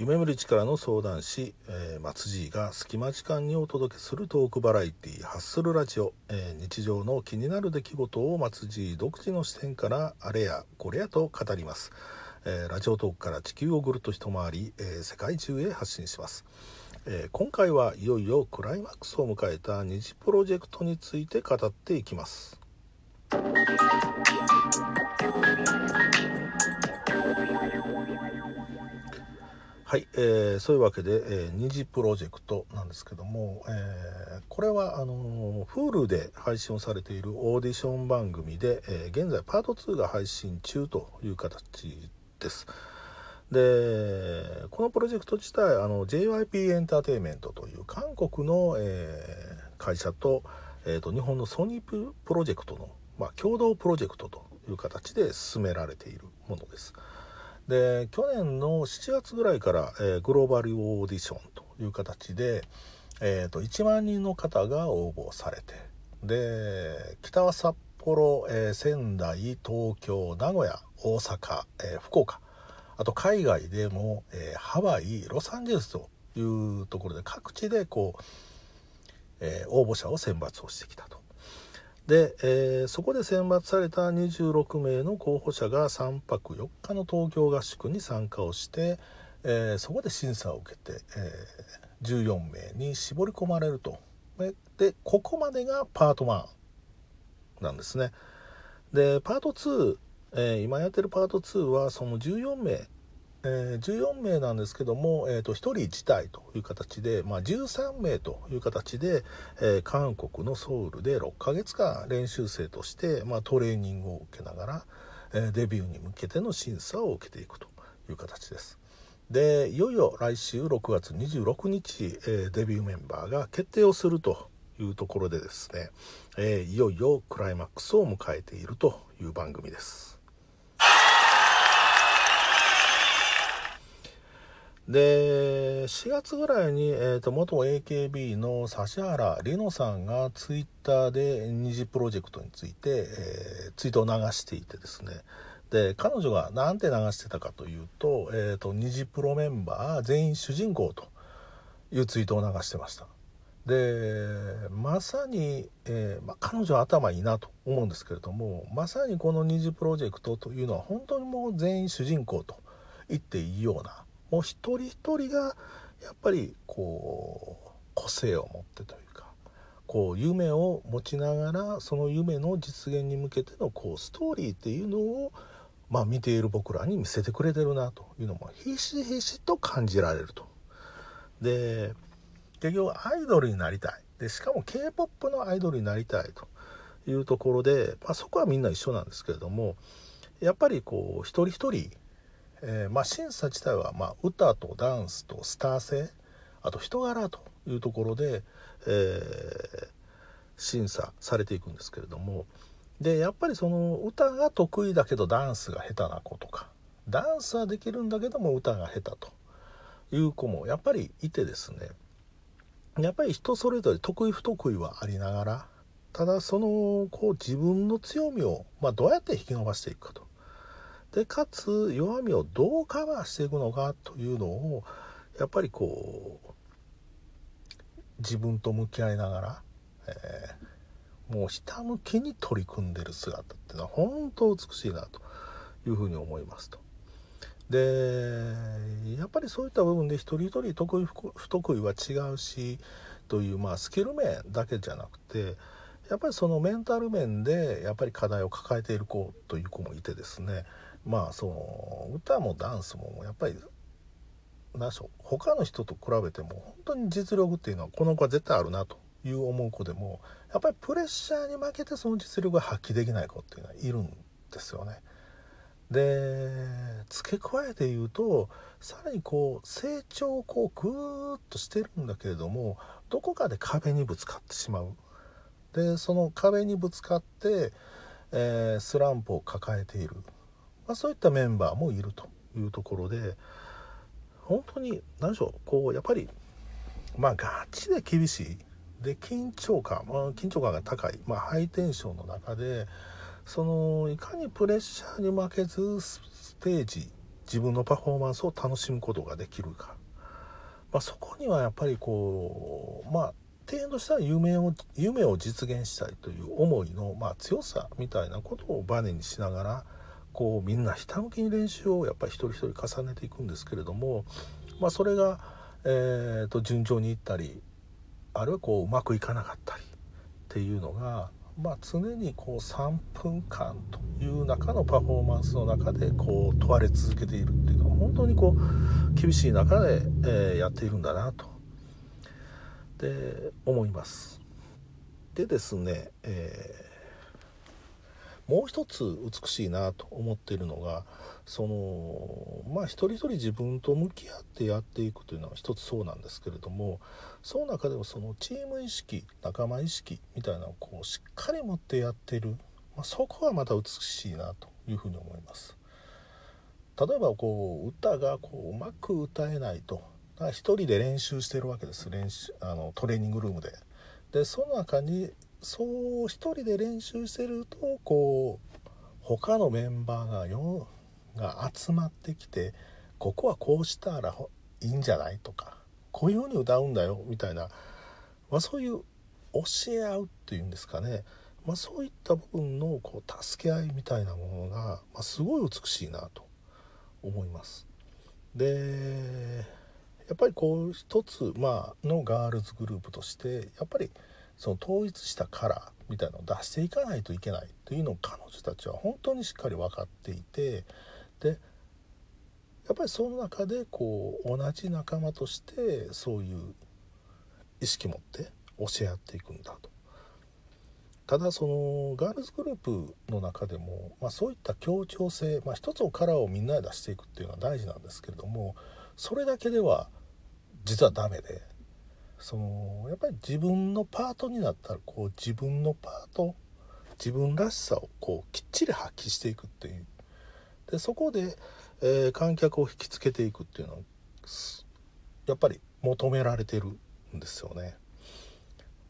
夢見る力の相談師、えー、松爺が隙間時間にお届けするトークバラエティハッスルラジオ、えー、日常の気になる出来事を松爺独自の視点からあれやこれやと語ります、えー、ラジオトークから地球をぐるっと一回り、え世界中へ発信します、え今回はいよいよクライマックスを迎えた二次プロジェクトについて語っていきます。はい、えー、そういうわけで、えー、二次プロジェクトなんですけども、えー、これはあの Hulu で配信をされているオーディション番組で、えー、現在パート2が配信中という形です。でこのプロジェクト自体あの JYP エンターテインメントという韓国の、えー、会社と,、えーと、日本のソニープロジェクトの、まあ、共同プロジェクトという形で進められているものです。で去年の7月ぐらいから、えー、グローバルオーディションという形で、えーと、1万人の方が応募されてで北は札幌、えー、仙台東京名古屋大阪、えー、福岡あと海外でも、えー、ハワイロサンゼルスというところで各地でこう、え応募者を選抜をしてきたと。で、えー、そこで選抜された26名の候補者が3泊4日の東京合宿に参加をして、えー、そこで審査を受けて、えー、14名に絞り込まれると。でここまでがパート1なんですね。でパート2、えー、今やってるパート2はその14名えー、14名なんですけども、えーと、1人自体という形で、まあ、13名という形で、えー、韓国のソウルで6ヶ月間練習生として、まあ、トレーニングを受けながら、えー、デビューに向けての審査を受けていくという形です。でいよいよ来週6月26日、えデビューメンバーが決定をするというところでですね、えいよいよクライマックスを迎えているという番組です。で4月ぐらいに、えーと、元 AKB の指原莉乃さんがツイッターで二次プロジェクトについて、えー、ツイートを流していてですね。で彼女が何て流してたかというと,、えーと、二次プロメンバー全員主人公というツイートを流してました。でまさに、えー、まあ、彼女は頭いいなと思うんですけれどもまさにこの二次プロジェクトというのは本当にもう全員主人公と言っていいようなもう一人一人がやっぱりこう個性を持ってというかこう夢を持ちながらその夢の実現に向けてのこうストーリーっていうのをまあ見ている僕らに見せてくれてるなというのもひしひしと感じられると。で結局アイドルになりたいでしかも k p o p のアイドルになりたいというところで、まあ、そこはみんな一緒なんですけれどもやっぱりこう一人一人えー、まあ、審査自体は、まあ、歌とダンスとスター性あと人柄というところで、えー、審査されていくんですけれども。でやっぱりその歌が得意だけどダンスが下手な子とかダンスはできるんだけども歌が下手という子もやっぱりいてですね。やっぱり人それぞれ得意不得意はありながらただそのこう自分の強みを、まあ、どうやって引き伸ばしていくかと。でかつ弱みをどうカバーしていくのかというのをやっぱりこう自分と向き合いながら、えー、もうひたむきに取り組んでる姿っていうのは本当美しいなというふうに思いますと。でやっぱりそういった部分で一人一人得意不得意は違うしという、まあ、スキル面だけじゃなくてやっぱりそのメンタル面でやっぱり課題を抱えている子という子もいてですねまあその歌もダンスもやっぱり何でしょう他の人と比べても本当に実力っていうのはこの子は絶対あるなという思う子でもやっぱりプレッシャーに負けてその実力が発揮できない子っていうのはいるんですよね。で付け加えて言うとさらにこう成長をこうグーッとしてるんだけれどもどこかで壁にぶつかってしまう。でその壁にぶつかって、えー、スランプを抱えているまあ、そういったメンバーもいるというところで本当に何でしょうこうやっぱりまあガチで厳しい。で緊張感、まあ、緊張感が高い、まあ、ハイテンションの中でそのいかにプレッシャーに負けずステージ自分のパフォーマンスを楽しむことができるか、まあ、そこにはやっぱりこうまあ提案としては夢を夢を実現したいという思いの、まあ、強さみたいなことをバネにしながらこうみんなひたむきに練習をやっぱり一人一人重ねていくんですけれども、まあ、それが、えーと、順調にいったりあるいはこううまくいかなかったりっていうのが、まあ、常にこう3分間という中のパフォーマンスの中でこう問われ続けているっていうのは本当にこう厳しい中で、えー、やっているんだなとで思います。でですね、えー、もう一つ美しいなと思っているのがそのまあ一人一人自分と向き合ってやっていくというのは一つそうなんですけれどもその中でもそのチーム意識仲間意識みたいなのをこうしっかり持ってやってる、まあ、そこはまた美しいなというふうに思います。例えばこう歌がこううまく歌えないと一人で練習してるわけです練習あのトレーニングルームで。でその中にそう一人で練習してるとこう他のメンバーがよが集まってきてここはこうしたらいいんじゃないとかこういうふうに歌うんだよみたいな、まあ、そういう教え合うっていうんですかね、まあ、そういった部分のこう助け合いみたいなものが、まあ、すごい美しいなと思います。でやっぱりこう一つ、まあのガールズグループとしてやっぱりその統一したカラーみたいのを出していかないといけないというのを彼女たちは本当にしっかり分かっていてでやっぱりその中でこう同じ仲間としてそういう意識持って教え合っていくんだと。ただそのガールズグループの中でも、まあ、そういった協調性、まあ、一つのカラーをみんなで出していくっていうのは大事なんですけれどもそれだけでは実はダメでそのやっぱり自分のパートになったらこう自分のパート自分らしさをこうきっちり発揮していくっていうでそこで、えー、観客を引きつけていくっていうのはやっぱり求められてるんですよね。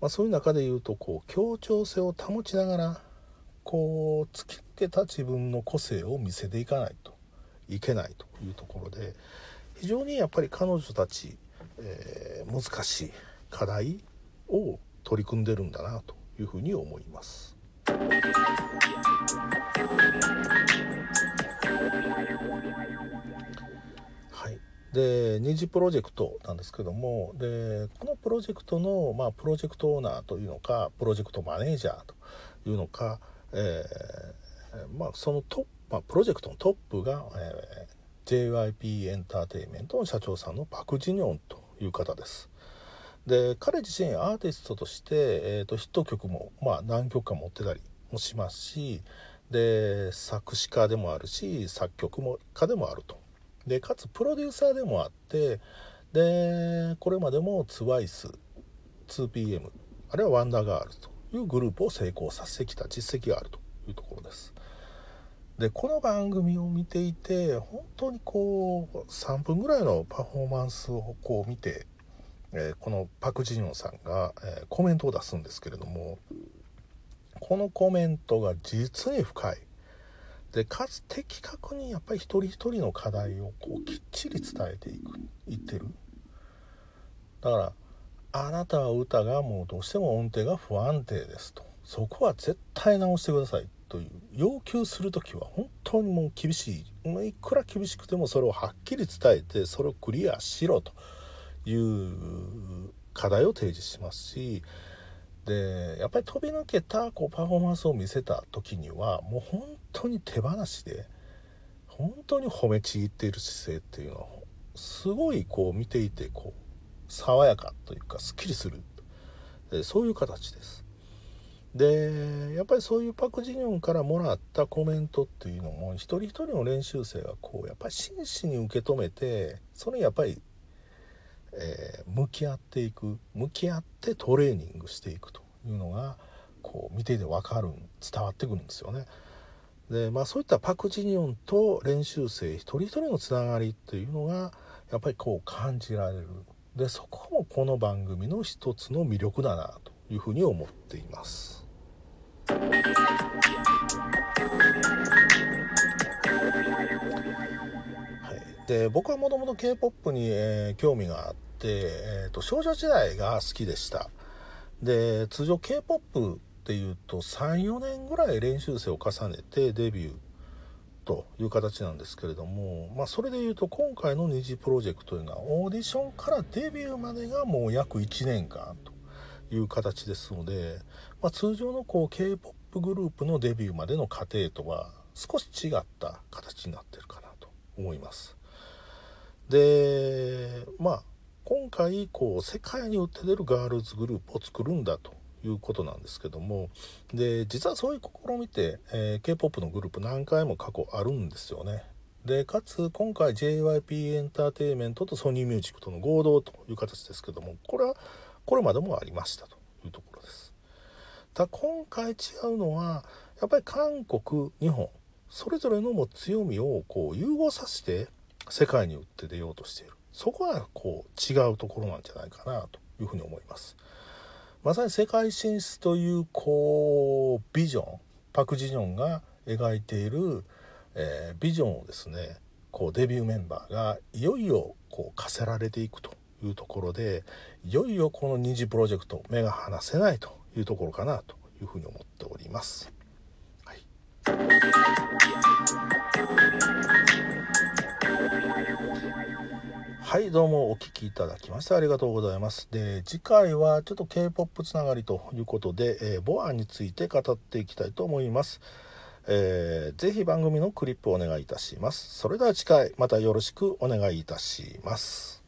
まあ、そういう中で言うとこう協調性を保ちながらこう突き抜けた自分の個性を見せていかないといけないというところで非常にやっぱり彼女たち、えー、難しい課題を取り組んでるんだなというふうに思います。はい、で二次プロジェクトなんですけどもでこのプロジェクトの、まあ、プロジェクトオーナーというのかプロジェクトマネージャーというのか、えーまあ、そのトまあ、プロジェクトのトップが、えー JYP エンターテインメントの社長さんのパク・ジニョンという方です。で彼自身アーティストとして、えーと、ヒット曲も、まあ、何曲か持ってたりもしますしで作詞家でもあるし作曲も家でもあるとでかつプロデューサーでもあってでこれまでも TWICE2PM あるいはワンダーガールズというグループを成功させてきた実績があるというところです。でこの番組を見ていて本当にこう3分ぐらいのパフォーマンスをこう見て、えー、このパク・ジニョンさんが、えー、コメントを出すんですけれどもこのコメントが実に深い。でかつ的確にやっぱり一人一人の課題をこうきっちり伝えていく言ってる。だからあなたは歌がもうどうしても音程が不安定ですと。そこは絶対直してください。という要求する時は本当にもう厳しいいくら厳しくてもそれをはっきり伝えてそれをクリアしろという課題を提示しますしでやっぱり飛び抜けたこうパフォーマンスを見せた時にはもう本当に手放しで本当に褒めちぎっている姿勢っていうのはすごいこう見ていてこう爽やかというかすっきりするそういう形です。でやっぱりそういうパク・ジニョンからもらったコメントっていうのも一人一人の練習生がこうやっぱり真摯に受け止めてそれにやっぱり、えー、向き合っていく向き合ってトレーニングしていくというのがこう見ていて分かる伝わってくるんですよね。でまあそういったパク・ジニョンと練習生一人一人のつながりっていうのがやっぱりこう感じられるでそこもこの番組の一つの魅力だなというふうに思っています。はい。で僕はもともと k p o p に、えー、興味があって、えーと、少女時代が好きでした。で通常 k p o p っていうと34年ぐらい練習生を重ねてデビューという形なんですけれども、まあ、それでいうと今回の二次プロジェクトというのはオーディションからデビューまでがもう約1年間という形ですので、まあ、通常のこう k p o p グループのデビューまでの過程とは少し違った形になってるかなと思います。でまあ今回こう世界に売って出るガールズグループを作るんだということなんですけどもで実はそういう試みて、えー、k p o p のグループ何回も過去あるんですよね。でかつ今回 JYP エンターテインメントとソニーミュージックとの合同という形ですけどもこれはこれまでもありましたというところです。ただ今回違うのはやっぱり韓国日本それぞれのも強みをこう融合させて世界に打って出ようとしている。そこはこう違うところなんじゃないかなというふうに思います。まさに世界進出というこうビジョンパク・ジジョンが描いている、えー、ビジョンをですねこうデビューメンバーがいよいよこう課せられていくと。いうところでいよいよこの二次プロジェクト目が離せないというところかなというふうに思っております。はい。どうもお聴きいただきましてありがとうございます。で次回はちょっと K-POP つながりということで、えー、ボアについて語っていきたいと思います。えー、ぜひ番組のクリップをお願いいたします。それでは次回またよろしくお願いいたします。